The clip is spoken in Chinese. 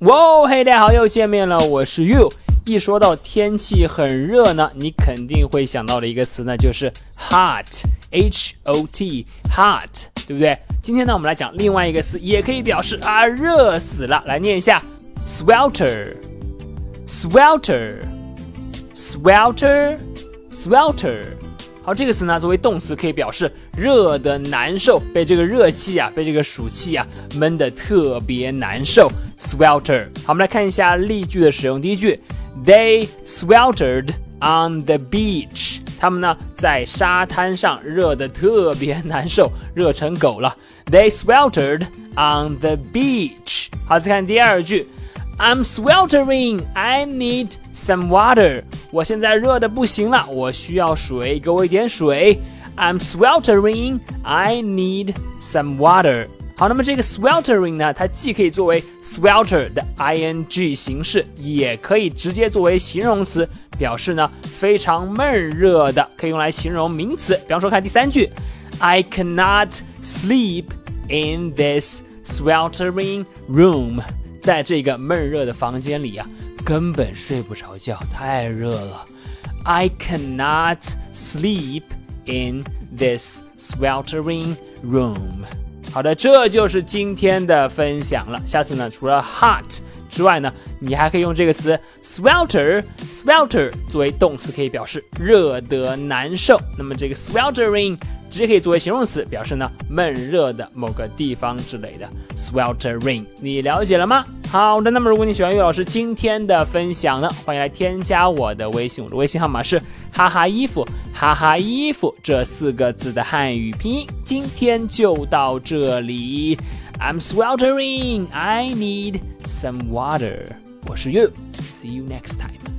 哇，嘿，大家好，又见面了，我是 You。一说到天气很热呢，你肯定会想到的一个词呢，就是 hot，h o t，hot，对不对？今天呢，我们来讲另外一个词，也可以表示啊，热死了。来念一下，swelter，swelter，swelter，swelter。好，这个词呢，作为动词可以表示热的难受，被这个热气啊，被这个暑气啊闷得特别难受。swelter。好，我们来看一下例句的使用。第一句，They sweltered on the beach。他们呢在沙滩上热得特别难受，热成狗了。They sweltered on the beach。好，再看第二句。I'm sweltering. I need some water. 我现在热的不行了，我需要水，给我一点水。I'm sweltering. I need some water. 好，那么这个 sweltering 呢，它既可以作为 swelter 的 ing 形式，也可以直接作为形容词，表示呢非常闷热的，可以用来形容名词。比方说，看第三句，I cannot sleep in this sweltering room. 在这个闷热的房间里啊，根本睡不着觉，太热了。I cannot sleep in this sweltering room。 好的，这就是今天的分享了。下次呢，除了 hot 之外呢，你还可以用这个词 swelter，swelter 作为动词，可以表示热得难受。那么这个 sweltering。直接可以作为形容词，表示呢闷热的某个地方之类的。sweltering，你了解了吗？好的，那么如果你喜欢岳老师今天的分享呢，欢迎来添加我的微信，我的微信号码是哈哈衣服哈哈衣服这四个字的汉语拼音。今天就到这里，I'm sweltering，I need some water。我是 You，see you next time。